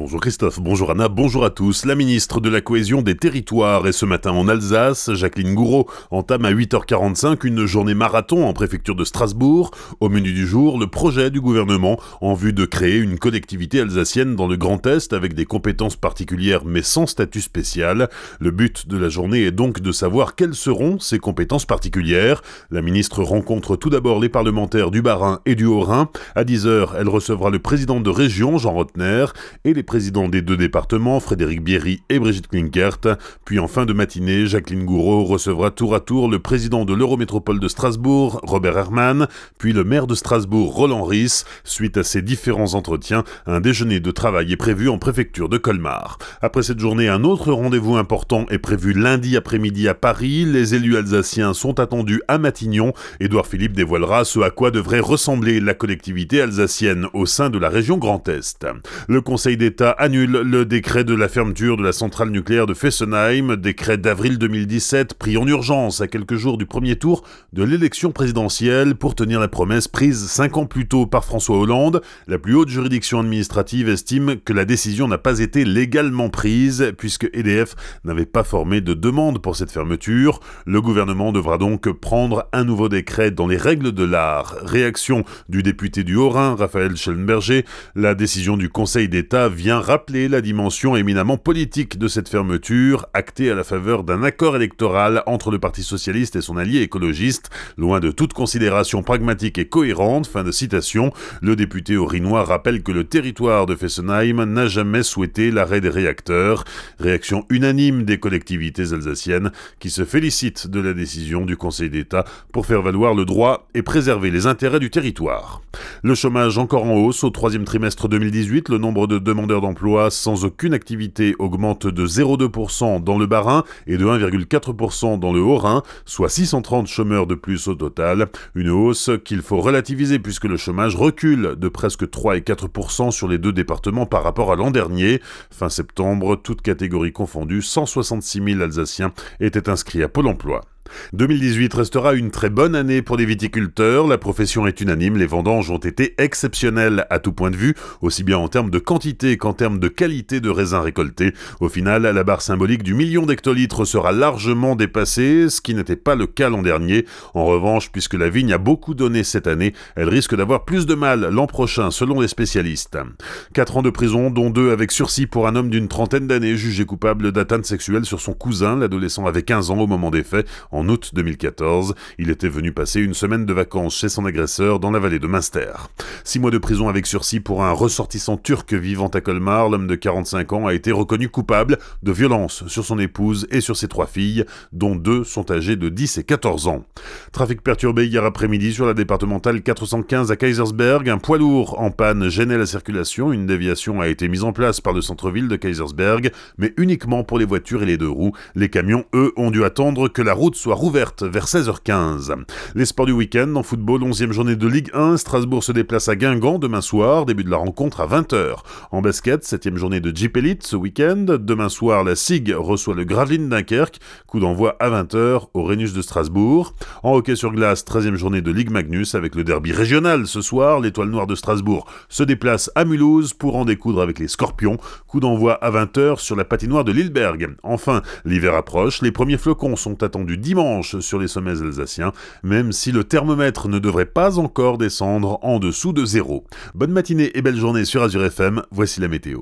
Bonjour Christophe, bonjour Anna, bonjour à tous. La ministre de la Cohésion des Territoires est ce matin en Alsace. Jacqueline Gouraud entame à 8h45 une journée marathon en préfecture de Strasbourg. Au menu du jour, le projet du gouvernement en vue de créer une collectivité alsacienne dans le Grand Est avec des compétences particulières mais sans statut spécial. Le but de la journée est donc de savoir quelles seront ces compétences particulières. La ministre rencontre tout d'abord les parlementaires du Bas-Rhin et du Haut-Rhin. À 10h, elle recevra le président de région, Jean Rotner, et les présidents des deux départements, Frédéric Bierry et Brigitte Klinkert. Puis en fin de matinée, Jacqueline Gouraud recevra tour à tour le président de l'Eurométropole de Strasbourg, Robert Herman, puis le maire de Strasbourg, Roland Ries. Suite à ces différents entretiens, un déjeuner de travail est prévu en préfecture de Colmar. Après cette journée, un autre rendez-vous important est prévu lundi après-midi à Paris. Les élus alsaciens sont attendus à Matignon. Édouard Philippe dévoilera ce à quoi devrait ressembler la collectivité alsacienne au sein de la région Grand Est. Le Conseil des annule le décret de la fermeture de la centrale nucléaire de Fessenheim, décret d'avril 2017 pris en urgence à quelques jours du premier tour de l'élection présidentielle pour tenir la promesse prise cinq ans plus tôt par François Hollande. La plus haute juridiction administrative estime que la décision n'a pas été légalement prise puisque EDF n'avait pas formé de demande pour cette fermeture. Le gouvernement devra donc prendre un nouveau décret dans les règles de l'art. Réaction du député du Haut-Rhin, Raphaël Schellenberger. La décision du Conseil d'État vient rappeler la dimension éminemment politique de cette fermeture, actée à la faveur d'un accord électoral entre le Parti socialiste et son allié écologiste, loin de toute considération pragmatique et cohérente. Fin de citation. Le député orinois rappelle que le territoire de Fessenheim n'a jamais souhaité l'arrêt des réacteurs. Réaction unanime des collectivités alsaciennes qui se félicitent de la décision du Conseil d'État pour faire valoir le droit et préserver les intérêts du territoire. Le chômage encore en hausse au troisième trimestre 2018, le nombre de d'emploi sans aucune activité augmente de 0,2% dans le Bas-Rhin et de 1,4% dans le Haut-Rhin, soit 630 chômeurs de plus au total. Une hausse qu'il faut relativiser puisque le chômage recule de presque 3 et 4% sur les deux départements par rapport à l'an dernier. Fin septembre, toutes catégories confondues, 166 000 Alsaciens étaient inscrits à Pôle emploi. 2018 restera une très bonne année pour les viticulteurs, la profession est unanime, les vendanges ont été exceptionnelles à tout point de vue, aussi bien en termes de quantité qu'en termes de qualité de raisins récoltés. Au final, la barre symbolique du million d'hectolitres sera largement dépassée, ce qui n'était pas le cas l'an dernier. En revanche, puisque la vigne a beaucoup donné cette année, elle risque d'avoir plus de mal l'an prochain selon les spécialistes. 4 ans de prison, dont 2 avec sursis pour un homme d'une trentaine d'années jugé coupable d'atteinte sexuelle sur son cousin, l'adolescent avait 15 ans au moment des faits, août 2014. Il était venu passer une semaine de vacances chez son agresseur dans la vallée de Münster. Six mois de prison avec sursis pour un ressortissant turc vivant à Colmar, l'homme de 45 ans a été reconnu coupable de violence sur son épouse et sur ses trois filles, dont deux sont âgées de 10 et 14 ans. Trafic perturbé hier après-midi sur la départementale 415 à Kaisersberg. Un poids lourd en panne gênait la circulation. Une déviation a été mise en place par le centre-ville de Kaisersberg, mais uniquement pour les voitures et les deux roues. Les camions, eux, ont dû attendre que la route soit rouverte vers 16h15. Les sports du week-end en football, 11e journée de Ligue 1. Strasbourg se déplace à Guingamp demain soir, début de la rencontre à 20h. En basket, 7e journée de Jeep Elite ce week-end. Demain soir, la SIG reçoit le Gravelines Dunkerque. Coup d'envoi à 20h au Rhenus de Strasbourg. En hockey sur glace, 13e journée de Ligue Magnus avec le derby régional ce soir. L'étoile noire de Strasbourg se déplace à Mulhouse pour en découdre avec les Scorpions. Coup d'envoi à 20h sur la patinoire de Lilleberg. Enfin, l'hiver approche. Les premiers flocons sont attendus sur les sommets alsaciens, même si le thermomètre ne devrait pas encore descendre en dessous de zéro. Bonne matinée et belle journée sur Azure FM, voici la météo.